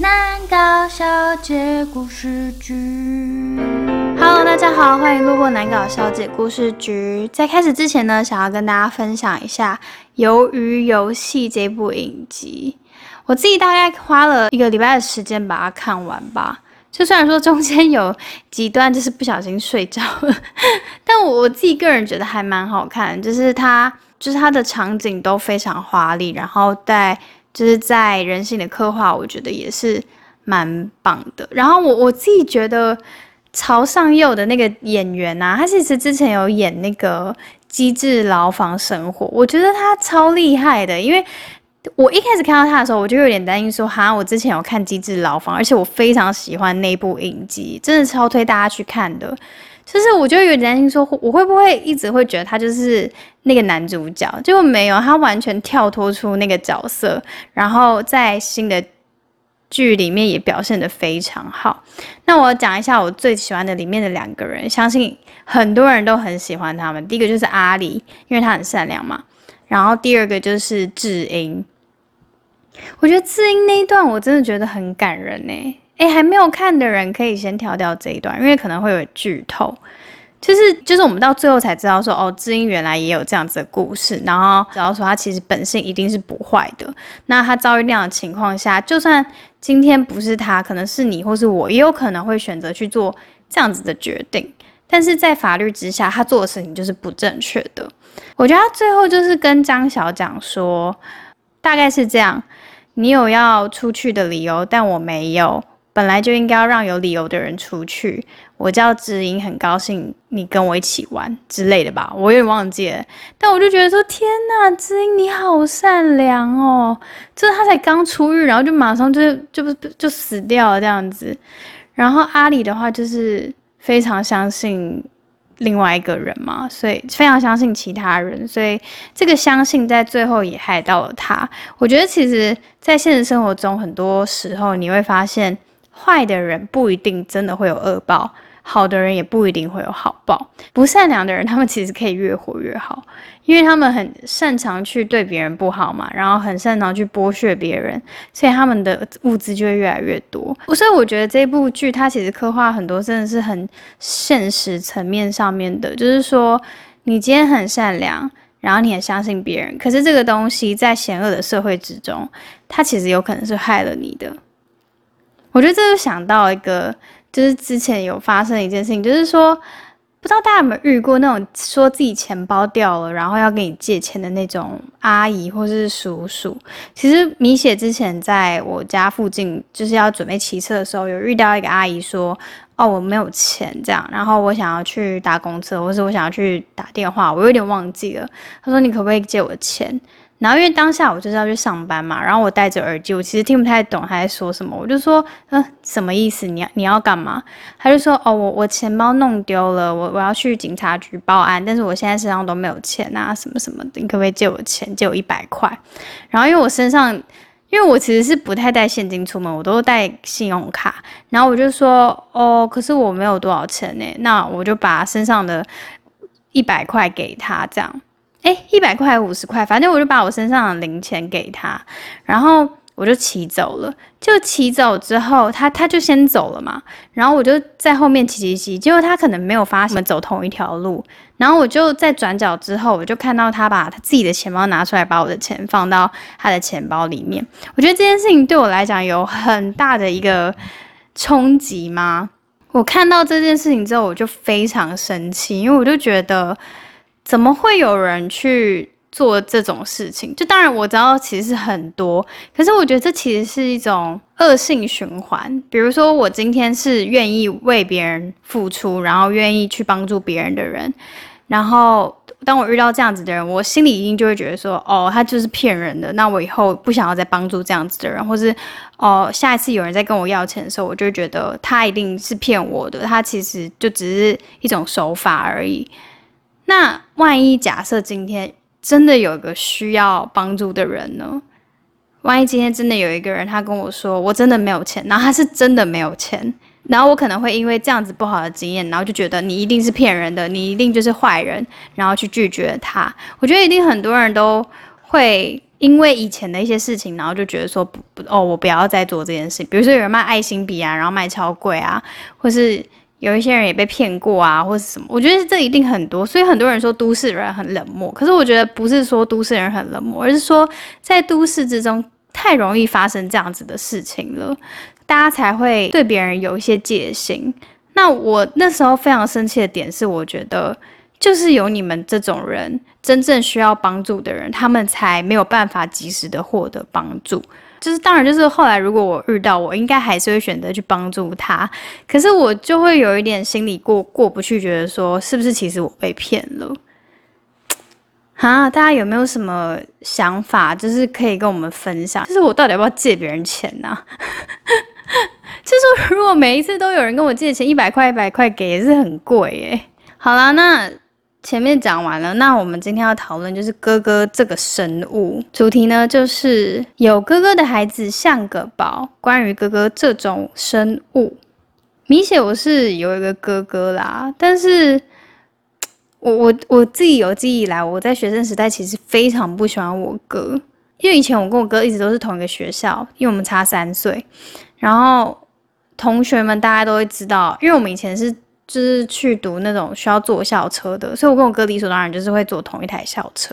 南搞小姐故事局，Hello，大家好，欢迎路过南搞小姐故事局。在开始之前呢，想要跟大家分享一下《鱿鱼游戏》这部影集。我自己大概花了一个礼拜的时间把它看完吧。就虽然说中间有几段就是不小心睡着了，但我我自己个人觉得还蛮好看，就是它就是它的场景都非常华丽，然后在。就是在人性的刻画，我觉得也是蛮棒的。然后我我自己觉得曹尚佑的那个演员啊，他其实之前有演那个《机智牢房生活》，我觉得他超厉害的。因为我一开始看到他的时候，我就有点担心说，哈，我之前有看《机智牢房》，而且我非常喜欢那部影集，真的超推大家去看的。就是我就有点担心说，我会不会一直会觉得他就是那个男主角？结果没有，他完全跳脱出那个角色，然后在新的剧里面也表现得非常好。那我讲一下我最喜欢的里面的两个人，相信很多人都很喜欢他们。第一个就是阿里，因为他很善良嘛。然后第二个就是智英，我觉得智英那一段我真的觉得很感人呢。哎，还没有看的人可以先跳掉这一段，因为可能会有剧透。就是就是我们到最后才知道说，哦，知音原来也有这样子的故事，然后知道说他其实本性一定是不坏的。那他遭遇那样的情况下，就算今天不是他，可能是你或是我，也有可能会选择去做这样子的决定。但是在法律之下，他做的事情就是不正确的。我觉得他最后就是跟张小讲说，大概是这样：你有要出去的理由，但我没有。本来就应该要让有理由的人出去。我叫知音，很高兴你跟我一起玩之类的吧，我有点忘记了。但我就觉得说，天呐，知音你好善良哦！就是他才刚出狱，然后就马上就就就死掉了这样子。然后阿里的话就是非常相信另外一个人嘛，所以非常相信其他人，所以这个相信在最后也害到了他。我觉得其实，在现实生活中，很多时候你会发现。坏的人不一定真的会有恶报，好的人也不一定会有好报。不善良的人，他们其实可以越活越好，因为他们很擅长去对别人不好嘛，然后很擅长去剥削别人，所以他们的物资就会越来越多。所以我觉得这部剧它其实刻画很多真的是很现实层面上面的，就是说你今天很善良，然后你也相信别人，可是这个东西在险恶的社会之中，它其实有可能是害了你的。我觉得这就想到一个，就是之前有发生一件事情，就是说，不知道大家有没有遇过那种说自己钱包掉了，然后要跟你借钱的那种阿姨或是叔叔。其实米雪之前在我家附近，就是要准备骑车的时候，有遇到一个阿姨说：“哦，我没有钱，这样，然后我想要去搭公车，或是我想要去打电话，我有点忘记了。”她说：“你可不可以借我钱？”然后因为当下我就是要去上班嘛，然后我戴着耳机，我其实听不太懂他在说什么。我就说，嗯，什么意思？你要你要干嘛？他就说，哦，我我钱包弄丢了，我我要去警察局报案，但是我现在身上都没有钱啊，什么什么的，你可不可以借我钱？借我一百块。然后因为我身上，因为我其实是不太带现金出门，我都带信用卡。然后我就说，哦，可是我没有多少钱呢，那我就把身上的一百块给他，这样。哎，一百块五十块，反正我就把我身上的零钱给他，然后我就骑走了。就骑走之后，他他就先走了嘛，然后我就在后面骑骑骑，结果他可能没有发现我们走同一条路，然后我就在转角之后，我就看到他把他自己的钱包拿出来，把我的钱放到他的钱包里面。我觉得这件事情对我来讲有很大的一个冲击吗？我看到这件事情之后，我就非常生气，因为我就觉得。怎么会有人去做这种事情？就当然我知道其实很多，可是我觉得这其实是一种恶性循环。比如说我今天是愿意为别人付出，然后愿意去帮助别人的人，然后当我遇到这样子的人，我心里一定就会觉得说，哦，他就是骗人的。那我以后不想要再帮助这样子的人，或是哦，下一次有人在跟我要钱的时候，我就觉得他一定是骗我的，他其实就只是一种手法而已。那万一假设今天真的有一个需要帮助的人呢？万一今天真的有一个人，他跟我说我真的没有钱，然后他是真的没有钱，然后我可能会因为这样子不好的经验，然后就觉得你一定是骗人的，你一定就是坏人，然后去拒绝他。我觉得一定很多人都会因为以前的一些事情，然后就觉得说不不哦，我不要再做这件事。比如说有人卖爱心笔啊，然后卖超贵啊，或是有一些人也被骗过啊，或是什么。我觉得这一定很多，所以很多人说都市人很冷漠。可是我觉得不是说都市人很冷漠，而是说在都市之中太容易发生这样子的事情了，大家才会对别人有一些戒心。那我那时候非常生气的点是，我觉得。就是有你们这种人，真正需要帮助的人，他们才没有办法及时的获得帮助。就是当然，就是后来如果我遇到，我应该还是会选择去帮助他。可是我就会有一点心里过过不去，觉得说是不是其实我被骗了？啊，大家有没有什么想法？就是可以跟我们分享。就是我到底要不要借别人钱呢？就是如果每一次都有人跟我借钱，一百块一百块给，也是很贵耶。好啦，那。前面讲完了，那我们今天要讨论就是哥哥这个生物主题呢，就是有哥哥的孩子像个宝。关于哥哥这种生物，明显我是有一个哥哥啦，但是 我我我自己有记忆以来，我在学生时代其实非常不喜欢我哥，因为以前我跟我哥一直都是同一个学校，因为我们差三岁，然后同学们大家都会知道，因为我们以前是。就是去读那种需要坐校车的，所以我跟我哥理所当然就是会坐同一台校车。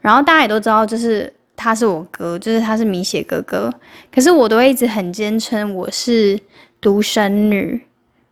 然后大家也都知道，就是他是我哥，就是他是米血哥哥。可是我都会一直很坚称我是独生女。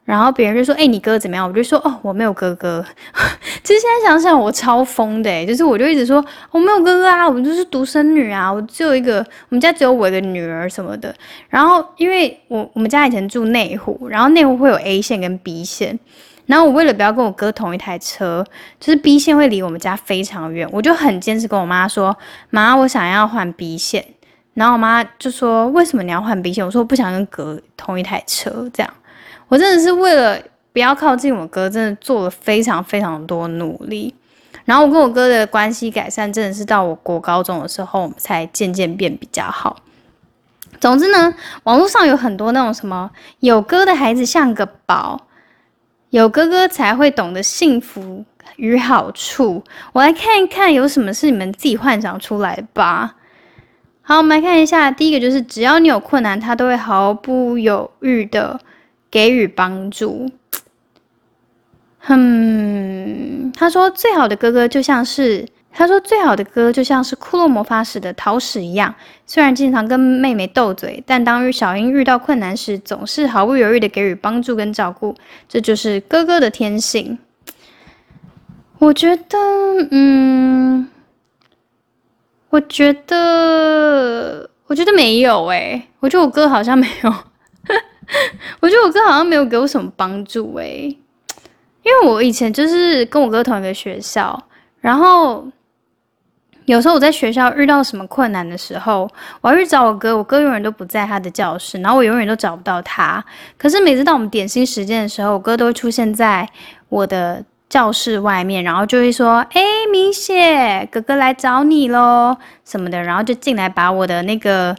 然后别人就说：“哎，你哥怎么样？”我就说：“哦，我没有哥哥。”其实现在想想，我超疯的就是我就一直说我没有哥哥啊，我就是独生女啊，我只有一个，我们家只有我一个女儿什么的。然后因为我我们家以前住内湖，然后内湖会有 A 线跟 B 线，然后我为了不要跟我哥同一台车，就是 B 线会离我们家非常远，我就很坚持跟我妈说：“妈，我想要换 B 线。”然后我妈就说：“为什么你要换 B 线？”我说：“我不想跟哥同一台车，这样。”我真的是为了不要靠近我哥，真的做了非常非常多努力。然后我跟我哥的关系改善，真的是到我国高中的时候我们才渐渐变比较好。总之呢，网络上有很多那种什么有哥的孩子像个宝，有哥哥才会懂得幸福与好处。我来看一看有什么是你们自己幻想出来吧。好，我们来看一下，第一个就是只要你有困难，他都会毫不犹豫的。给予帮助。哼，他说最好的哥哥就像是他说最好的哥就像是骷髅魔法使的桃矢一样，虽然经常跟妹妹斗嘴，但当小樱遇到困难时，总是毫不犹豫的给予帮助跟照顾，这就是哥哥的天性。我觉得，嗯，我觉得，我觉得没有诶，我觉得我哥好像没有。我觉得我哥好像没有给我什么帮助诶，因为我以前就是跟我哥同一个学校，然后有时候我在学校遇到什么困难的时候，我要去找我哥，我哥永远都不在他的教室，然后我永远都找不到他。可是每次到我们点心时间的时候，我哥都会出现在我的教室外面，然后就会说：“哎，明雪哥哥来找你喽，什么的。”然后就进来把我的那个。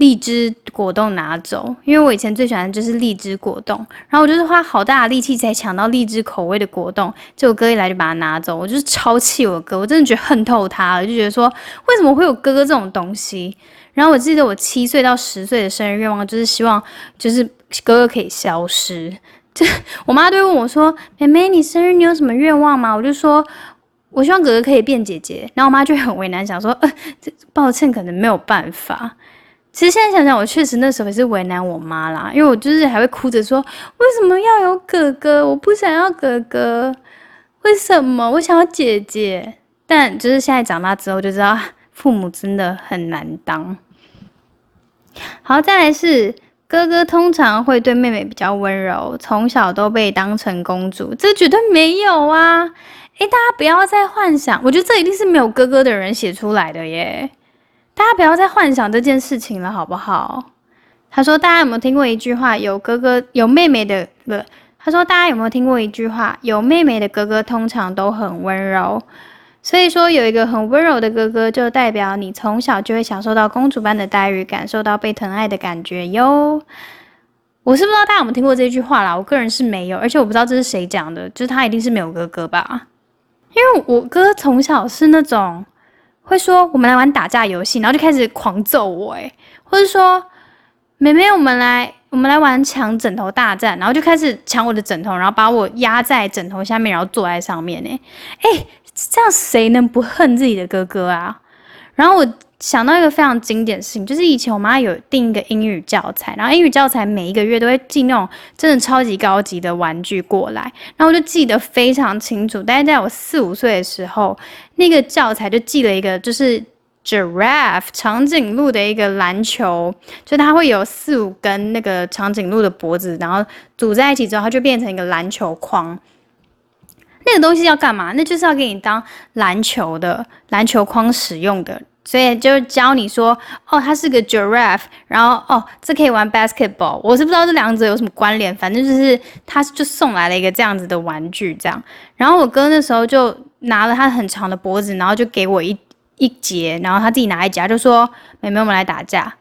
荔枝果冻拿走，因为我以前最喜欢的就是荔枝果冻，然后我就是花好大的力气才抢到荔枝口味的果冻，结果哥一来就把它拿走，我就是超气我哥，我真的觉得恨透他了，就觉得说为什么会有哥哥这种东西？然后我记得我七岁到十岁的生日愿望就是希望就是哥哥可以消失，就我妈都问我说：“妹妹，你生日你有什么愿望吗？”我就说我希望哥哥可以变姐姐，然后我妈就很为难，想说呃，抱歉，可能没有办法。其实现在想想，我确实那时候也是为难我妈啦，因为我就是还会哭着说：“为什么要有哥哥？我不想要哥哥，为什么我想要姐姐？”但就是现在长大之后就知道，父母真的很难当。好，再来是哥哥通常会对妹妹比较温柔，从小都被当成公主，这绝对没有啊！诶，大家不要再幻想，我觉得这一定是没有哥哥的人写出来的耶。大家不要再幻想这件事情了，好不好？他说：“大家有没有听过一句话？有哥哥有妹妹的不？”他说：“大家有没有听过一句话？有妹妹的哥哥通常都很温柔。所以说，有一个很温柔的哥哥，就代表你从小就会享受到公主般的待遇，感受到被疼爱的感觉哟。”我是不知道大家有没有听过这句话啦，我个人是没有，而且我不知道这是谁讲的，就是他一定是没有哥哥吧？因为我哥从小是那种。会说我们来玩打架游戏，然后就开始狂揍我，诶，或者说妹妹，我们来我们来玩抢枕头大战，然后就开始抢我的枕头，然后把我压在枕头下面，然后坐在上面，诶，诶，这样谁能不恨自己的哥哥啊？然后我。想到一个非常经典的事情，就是以前我妈有订一个英语教材，然后英语教材每一个月都会寄那种真的超级高级的玩具过来，然后我就记得非常清楚。大概在我四五岁的时候，那个教材就寄了一个就是 giraffe 长颈鹿的一个篮球，就它会有四五根那个长颈鹿的脖子，然后组在一起之后，它就变成一个篮球框。那个东西要干嘛？那就是要给你当篮球的篮球框使用的。所以就教你说，哦，它是个 giraffe，然后哦，这可以玩 basketball。我是不知道这两者有什么关联，反正就是他就送来了一个这样子的玩具，这样。然后我哥那时候就拿了他很长的脖子，然后就给我一一节，然后他自己拿一节，就说：“妹妹，我们来打架。”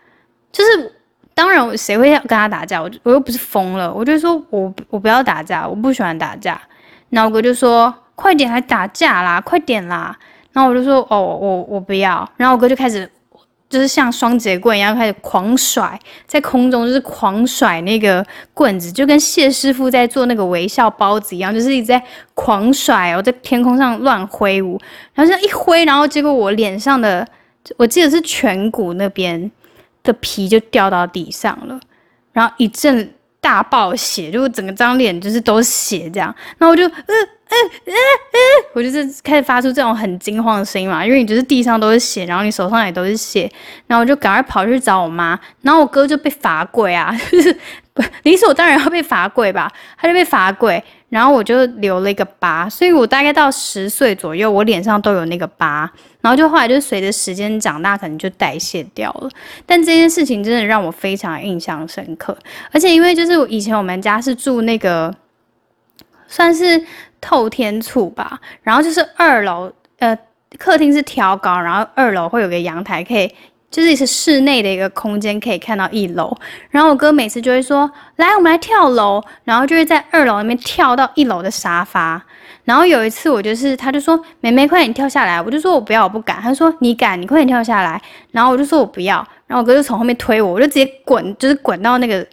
就是当然，谁会要跟他打架？我我又不是疯了，我就说我我不要打架，我不喜欢打架。然后我哥就说：“快点来打架啦，快点啦！”然后我就说哦，我我不要。然后我哥就开始，就是像双节棍一样开始狂甩，在空中就是狂甩那个棍子，就跟谢师傅在做那个微笑包子一样，就是一直在狂甩哦，在天空上乱挥舞。然后这样一挥，然后结果我脸上的，我记得是颧骨那边的皮就掉到地上了，然后一阵大爆血，就整个张脸就是都是血这样。然后我就嗯。嗯嗯嗯，我就是开始发出这种很惊慌的声音嘛，因为你就是地上都是血，然后你手上也都是血，然后我就赶快跑去找我妈，然后我哥就被罚跪啊，就是 理所当然要被罚跪吧，他就被罚跪，然后我就留了一个疤，所以我大概到十岁左右，我脸上都有那个疤，然后就后来就随着时间长大，可能就代谢掉了，但这件事情真的让我非常印象深刻，而且因为就是以前我们家是住那个算是。透天厝吧，然后就是二楼，呃，客厅是挑高，然后二楼会有个阳台，可以就是是室内的一个空间，可以看到一楼。然后我哥每次就会说：“来，我们来跳楼。”然后就会在二楼那边跳到一楼的沙发。然后有一次我就是，他就说：“妹妹，快点跳下来。”我就说：“我不要，我不敢。”他说：“你敢，你快点跳下来。”然后我就说：“我不要。”然后我哥就从后面推我，我就直接滚，就是滚到那个。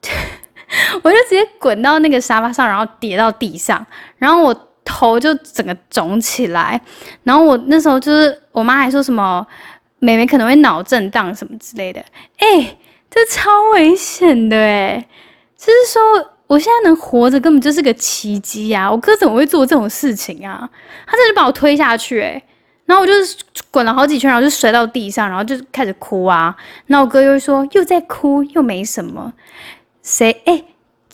我就直接滚到那个沙发上，然后跌到地上，然后我头就整个肿起来，然后我那时候就是我妈还说什么妹妹可能会脑震荡什么之类的，哎，这超危险的哎，就是说我现在能活着根本就是个奇迹呀！我哥怎么会做这种事情啊？他这就把我推下去哎，然后我就是滚了好几圈，然后就摔到地上，然后就开始哭啊，那我哥又说又在哭又没什么。谁哎，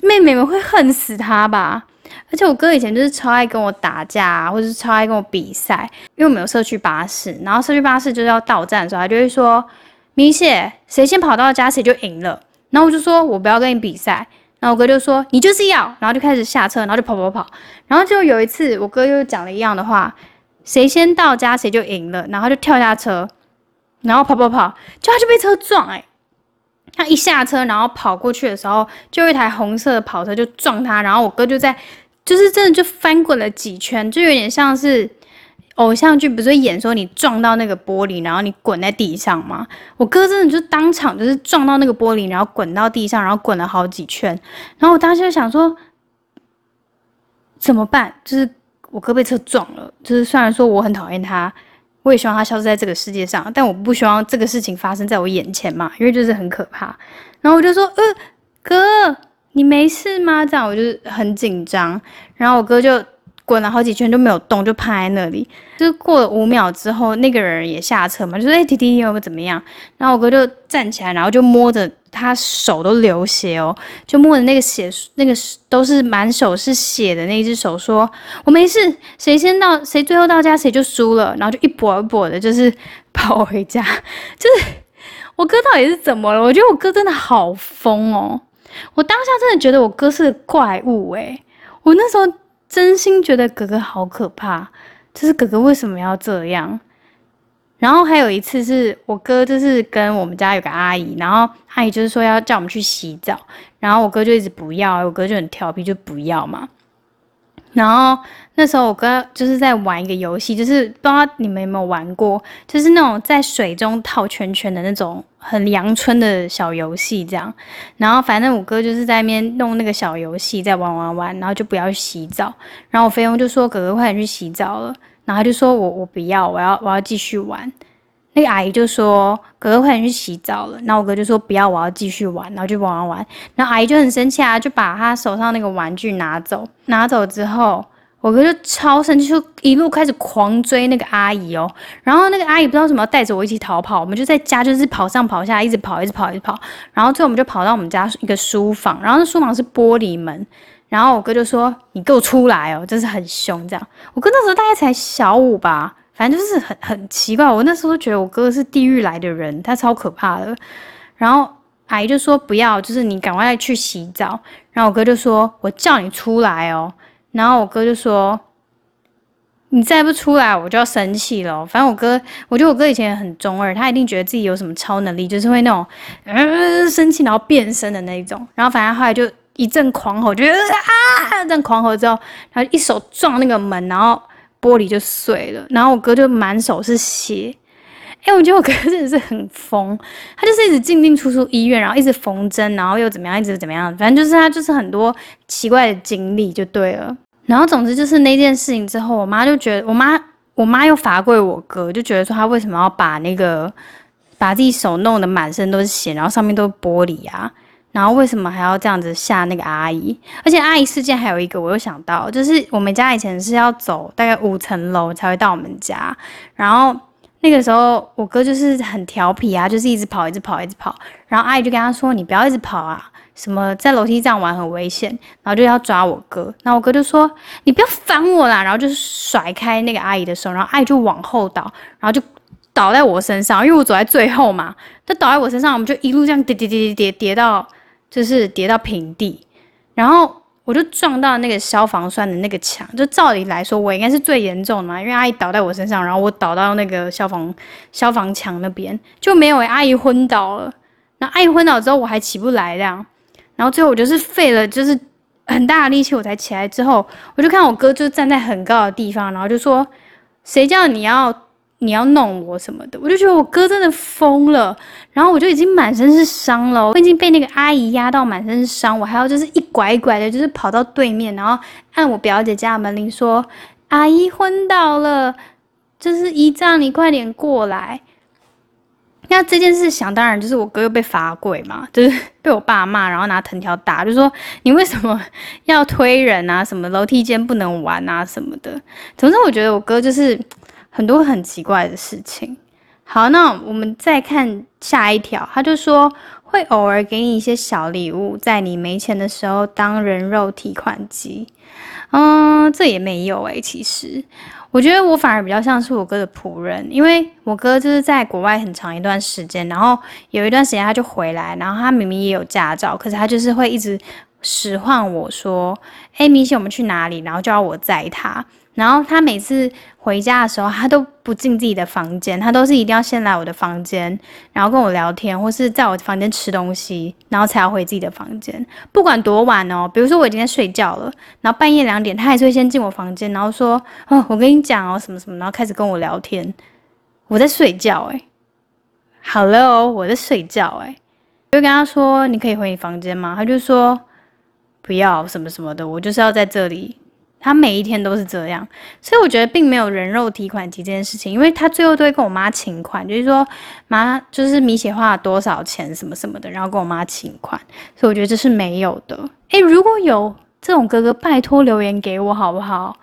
妹妹们会恨死他吧？而且我哥以前就是超爱跟我打架，或者是超爱跟我比赛。因为我们有社区巴士，然后社区巴士就是要到站的时候，他就会说：“明谢，谁先跑到家谁就赢了。”然后我就说：“我不要跟你比赛。”然后我哥就说：“你就是要。”然后就开始下车，然后就跑跑跑。然后就有一次，我哥又讲了一样的话：“谁先到家谁就赢了。”然后就跳下车，然后跑跑跑，就他就被车撞哎。他一下车，然后跑过去的时候，就一台红色的跑车就撞他，然后我哥就在，就是真的就翻滚了几圈，就有点像是偶像剧，不是演说你撞到那个玻璃，然后你滚在地上吗？我哥真的就当场就是撞到那个玻璃，然后滚到地上，然后滚了好几圈，然后我当时就想说怎么办？就是我哥被车撞了，就是虽然说我很讨厌他。我也希望他消失在这个世界上，但我不希望这个事情发生在我眼前嘛，因为就是很可怕。然后我就说：“呃，哥，你没事吗？”这样我就很紧张。然后我哥就滚了好几圈都没有动，就趴在那里。就过了五秒之后，那个人也下车嘛，就说：“哎，弟弟，你有没有怎么样？”然后我哥就站起来，然后就摸着。他手都流血哦，就摸着那个血，那个都是满手是血的那只手，说我没事，谁先到，谁最后到家，谁就输了，然后就一跛一跛的，就是跑回家。就是我哥到底是怎么了？我觉得我哥真的好疯哦！我当下真的觉得我哥是怪物诶，我那时候真心觉得哥哥好可怕，就是哥哥为什么要这样？然后还有一次是我哥，就是跟我们家有个阿姨，然后阿姨就是说要叫我们去洗澡，然后我哥就一直不要，我哥就很调皮，就不要嘛。然后那时候我哥就是在玩一个游戏，就是不知道你们有没有玩过，就是那种在水中套圈圈的那种很阳春的小游戏这样。然后反正我哥就是在那边弄那个小游戏，在玩玩玩，然后就不要洗澡。然后我菲佣就说：“哥哥快点去洗澡了。”然后他就说我我不要，我要我要继续玩。那个阿姨就说：“哥哥快点去洗澡了。”然后我哥就说：“不要，我要继续玩。”然后就玩玩玩。然后阿姨就很生气啊，就把他手上那个玩具拿走。拿走之后，我哥就超生气，就一路开始狂追那个阿姨哦。然后那个阿姨不知道什么带着我一起逃跑，我们就在家就是跑上跑下，一直跑，一直跑，一直跑。然后最后我们就跑到我们家一个书房，然后那书房是玻璃门。然后我哥就说：“你给我出来哦！”就是很凶这样。我哥那时候大概才小五吧。反正就是很很奇怪，我那时候觉得我哥是地狱来的人，他超可怕的。然后阿姨就说不要，就是你赶快去洗澡。然后我哥就说：“我叫你出来哦。”然后我哥就说：“你再不出来，我就要生气了。”反正我哥，我觉得我哥以前很中二，他一定觉得自己有什么超能力，就是会那种嗯生气然后变身的那种。然后反正后来就一阵狂吼，就啊，一阵狂吼之后，然后一手撞那个门，然后。玻璃就碎了，然后我哥就满手是血。哎，我觉得我哥真的是很疯，他就是一直进进出出医院，然后一直缝针，然后又怎么样，一直怎么样，反正就是他就是很多奇怪的经历就对了。然后总之就是那件事情之后，我妈就觉得，我妈我妈又罚跪我哥，就觉得说他为什么要把那个把自己手弄得满身都是血，然后上面都是玻璃啊。然后为什么还要这样子吓那个阿姨？而且阿姨事件还有一个，我又想到，就是我们家以前是要走大概五层楼才会到我们家。然后那个时候我哥就是很调皮啊，就是一直跑，一直跑，一直跑。然后阿姨就跟他说：“你不要一直跑啊，什么在楼梯上玩很危险。”然后就要抓我哥。然后我哥就说：“你不要烦我啦！”然后就甩开那个阿姨的手，然后阿姨就往后倒，然后就倒在我身上，因为我走在最后嘛。他倒在我身上，我们就一路这样跌跌跌跌跌跌到。就是跌到平地，然后我就撞到那个消防栓的那个墙。就照理来说，我应该是最严重的嘛，因为阿姨倒在我身上，然后我倒到那个消防消防墙那边就没有。阿姨昏倒了，然后阿姨昏倒之后我还起不来，这样，然后最后我就是费了就是很大的力气我才起来。之后我就看我哥就站在很高的地方，然后就说：“谁叫你要？”你要弄我什么的，我就觉得我哥真的疯了，然后我就已经满身是伤了，我已经被那个阿姨压到满身是伤，我还要就是一拐一拐的，就是跑到对面，然后按我表姐家的门铃说：“阿姨昏倒了，就是姨丈，你快点过来。”那这件事想当然就是我哥又被罚跪嘛，就是被我爸骂，然后拿藤条打，就说你为什么要推人啊？什么楼梯间不能玩啊？什么的。总之，我觉得我哥就是。很多很奇怪的事情。好，那我们再看下一条，他就说会偶尔给你一些小礼物，在你没钱的时候当人肉提款机。嗯，这也没有诶。其实我觉得我反而比较像是我哥的仆人，因为我哥就是在国外很长一段时间，然后有一段时间他就回来，然后他明明也有驾照，可是他就是会一直使唤我说：“哎，明显我们去哪里？”然后就要我载他。然后他每次回家的时候，他都不进自己的房间，他都是一定要先来我的房间，然后跟我聊天，或是在我房间吃东西，然后才要回自己的房间。不管多晚哦，比如说我已经在睡觉了，然后半夜两点，他还是会先进我房间，然后说：“哦，我跟你讲哦，什么什么。”然后开始跟我聊天。我在睡觉，诶 h e l l o 我在睡觉，诶就跟他说：“你可以回你房间吗？”他就说：“不要什么什么的，我就是要在这里。”他每一天都是这样，所以我觉得并没有人肉提款机这件事情，因为他最后都会跟我妈请款，就是说妈就是米血花了多少钱什么什么的，然后跟我妈请款，所以我觉得这是没有的。诶，如果有这种哥哥，拜托留言给我好不好？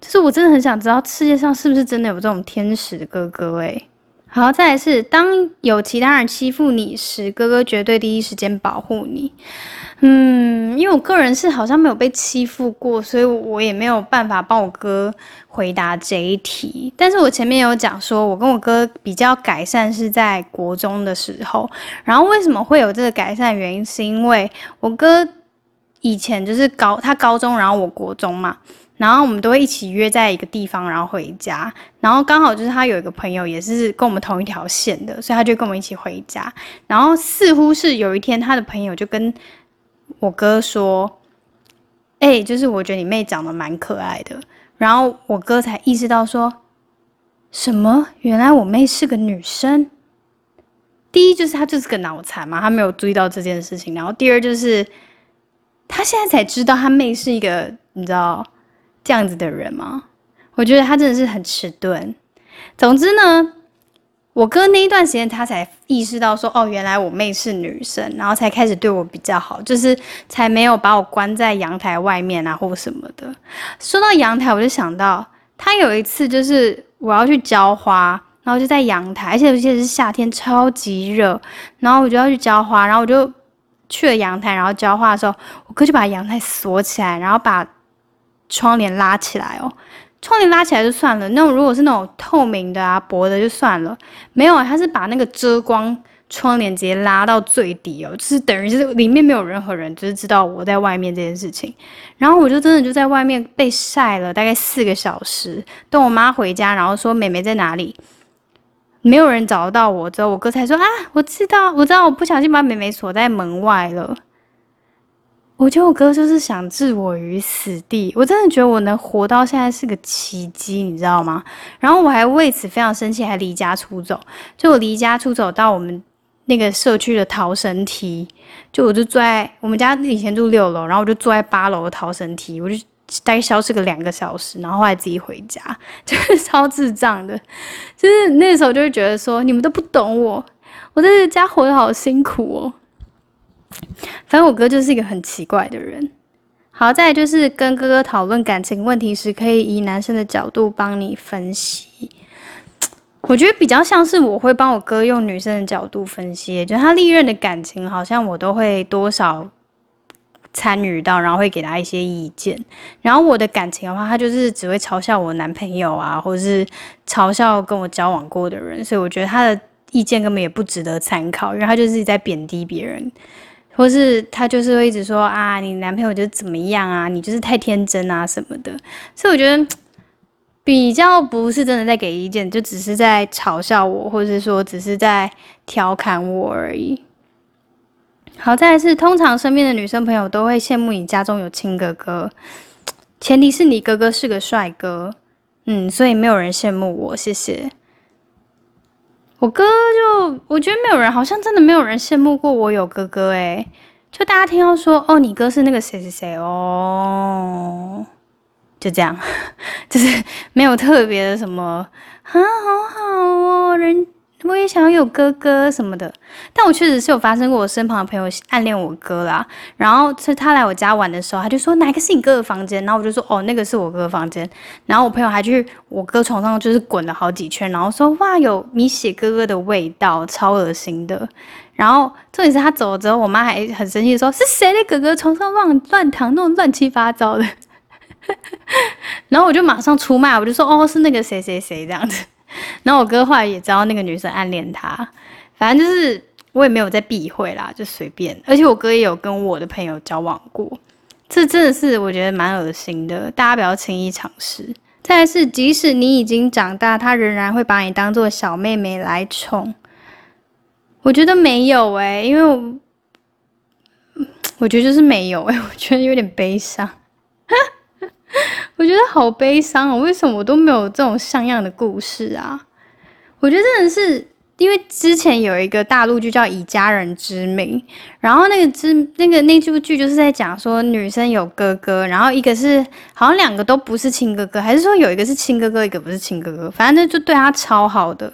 就是我真的很想知道世界上是不是真的有这种天使哥哥？诶。好，再来是当有其他人欺负你时，哥哥绝对第一时间保护你。嗯，因为我个人是好像没有被欺负过，所以我也没有办法帮我哥回答这一题。但是我前面有讲说，我跟我哥比较改善是在国中的时候。然后为什么会有这个改善原因，是因为我哥以前就是高他高中，然后我国中嘛。然后我们都会一起约在一个地方，然后回家。然后刚好就是他有一个朋友，也是跟我们同一条线的，所以他就跟我们一起回家。然后似乎是有一天，他的朋友就跟我哥说：“哎，就是我觉得你妹长得蛮可爱的。然后我哥才意识到说，什么？原来我妹是个女生。第一就是他就是个脑残嘛，他没有注意到这件事情。然后第二就是他现在才知道他妹是一个你知道这样子的人吗？我觉得他真的是很迟钝。总之呢。我哥那一段时间，他才意识到说，哦，原来我妹是女生，然后才开始对我比较好，就是才没有把我关在阳台外面啊，或什么的。说到阳台，我就想到他有一次，就是我要去浇花，然后就在阳台，而且而且是夏天，超级热，然后我就要去浇花，然后我就去了阳台，然后浇花的时候，我哥就把阳台锁起来，然后把窗帘拉起来哦。窗帘拉起来就算了，那种如果是那种透明的啊、薄的就算了。没有啊，他是把那个遮光窗帘直接拉到最低哦，就是等于就是里面没有任何人，就是知道我在外面这件事情。然后我就真的就在外面被晒了大概四个小时。等我妈回家，然后说妹妹在哪里，没有人找到我之后，我哥才说啊，我知道，我知道，我不小心把妹妹锁在门外了。我觉得我哥就是想置我于死地，我真的觉得我能活到现在是个奇迹，你知道吗？然后我还为此非常生气，还离家出走。就我离家出走到我们那个社区的逃生梯，就我就坐在我们家以前住六楼，然后我就坐在八楼的逃生梯，我就大概消失个两个小时，然后后来自己回家，就是超智障的。就是那时候就会觉得说，你们都不懂我，我在这家活得好辛苦哦。反正我哥就是一个很奇怪的人。好在就是跟哥哥讨论感情问题时，可以以男生的角度帮你分析。我觉得比较像是我会帮我哥用女生的角度分析，就他历任的感情，好像我都会多少参与到，然后会给他一些意见。然后我的感情的话，他就是只会嘲笑我男朋友啊，或者是嘲笑跟我交往过的人，所以我觉得他的意见根本也不值得参考，因为他就是在贬低别人。或是他就是会一直说啊，你男朋友就怎么样啊，你就是太天真啊什么的，所以我觉得 比较不是真的在给意见，就只是在嘲笑我，或者是说只是在调侃我而已。好在是，通常身边的女生朋友都会羡慕你家中有亲哥哥，前提是你哥哥是个帅哥，嗯，所以没有人羡慕我，谢谢。我哥就，我觉得没有人，好像真的没有人羡慕过我有哥哥诶，就大家听到说，哦，你哥是那个谁谁谁哦，就这样，就是没有特别的什么，啊，好好哦，人。我也想要有哥哥什么的，但我确实是有发生过，我身旁的朋友暗恋我哥啦。然后是他来我家玩的时候，他就说哪个是你哥的房间，然后我就说哦，那个是我哥的房间。然后我朋友还去我哥床上就是滚了好几圈，然后说哇，有米血哥哥的味道，超恶心的。然后重点是他走了之后，我妈还很生气说是谁的哥哥床上乱乱躺，那种乱七八糟的。然后我就马上出卖，我就说哦，是那个谁谁谁这样子。然后我哥后来也知道那个女生暗恋他，反正就是我也没有在避讳啦，就随便。而且我哥也有跟我的朋友交往过，这真的是我觉得蛮恶心的，大家不要轻易尝试。再来是，即使你已经长大，他仍然会把你当做小妹妹来宠。我觉得没有诶，因为我 我觉得就是没有诶，我觉得有点悲伤。我觉得好悲伤哦！为什么我都没有这种像样的故事啊？我觉得真的是因为之前有一个大陆剧叫《以家人之名》，然后那个之那个那部剧就是在讲说女生有哥哥，然后一个是好像两个都不是亲哥哥，还是说有一个是亲哥哥，一个不是亲哥哥，反正就对他超好的。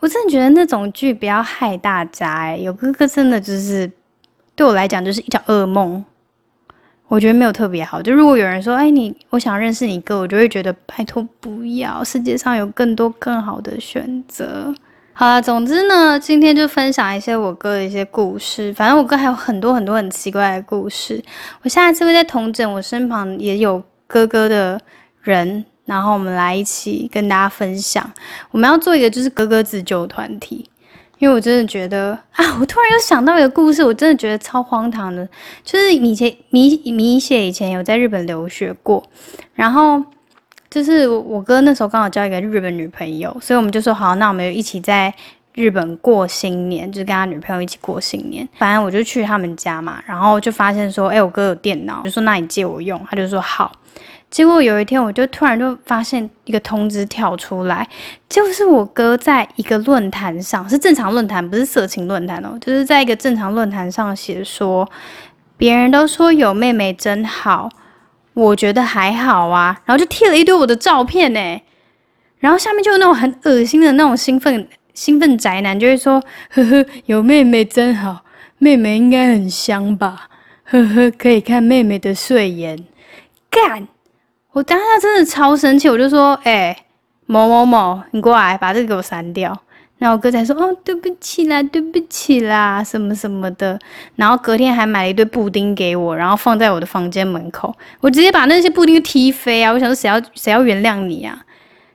我真的觉得那种剧不要害大家哎，有哥哥真的就是对我来讲就是一场噩梦。我觉得没有特别好。就如果有人说：“哎，你我想认识你哥”，我就会觉得拜托不要，世界上有更多更好的选择。好了，总之呢，今天就分享一些我哥的一些故事。反正我哥还有很多很多很奇怪的故事。我下一次会在同诊，我身旁也有哥哥的人，然后我们来一起跟大家分享。我们要做一个就是哥哥自救团体。因为我真的觉得啊，我突然又想到一个故事，我真的觉得超荒唐的。就是以前米米雪以前有在日本留学过，然后就是我哥那时候刚好交一个日本女朋友，所以我们就说好，那我们一起在日本过新年，就是跟他女朋友一起过新年。反正我就去他们家嘛，然后就发现说，哎，我哥有电脑，就说那你借我用，他就说好。结果有一天，我就突然就发现一个通知跳出来，就是我哥在一个论坛上，是正常论坛，不是色情论坛哦，就是在一个正常论坛上写说，别人都说有妹妹真好，我觉得还好啊，然后就贴了一堆我的照片呢，然后下面就有那种很恶心的那种兴奋兴奋宅男，就会说，呵呵，有妹妹真好，妹妹应该很香吧，呵呵，可以看妹妹的睡颜，干。我当下真的超生气，我就说：“哎，某某某，你过来把这个给我删掉。”然后我哥才说：“哦，对不起啦，对不起啦，什么什么的。”然后隔天还买了一堆布丁给我，然后放在我的房间门口。我直接把那些布丁踢飞啊！我想说，谁要谁要原谅你啊？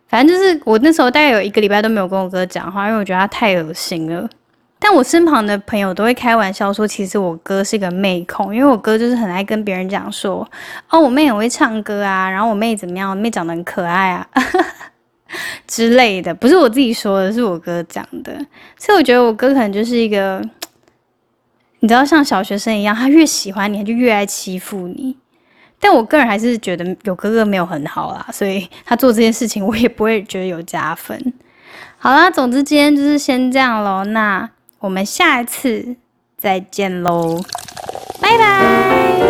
反正就是我那时候大概有一个礼拜都没有跟我哥讲话，因为我觉得他太恶心了。但我身旁的朋友都会开玩笑说，其实我哥是个妹控，因为我哥就是很爱跟别人讲说，哦，我妹很会唱歌啊，然后我妹怎么样，我妹长得很可爱啊 之类的，不是我自己说的，是我哥讲的。所以我觉得我哥可能就是一个，你知道，像小学生一样，他越喜欢你，他就越爱欺负你。但我个人还是觉得有哥哥没有很好啦，所以他做这件事情，我也不会觉得有加分。好啦，总之今天就是先这样喽，那。我们下一次再见喽，拜拜。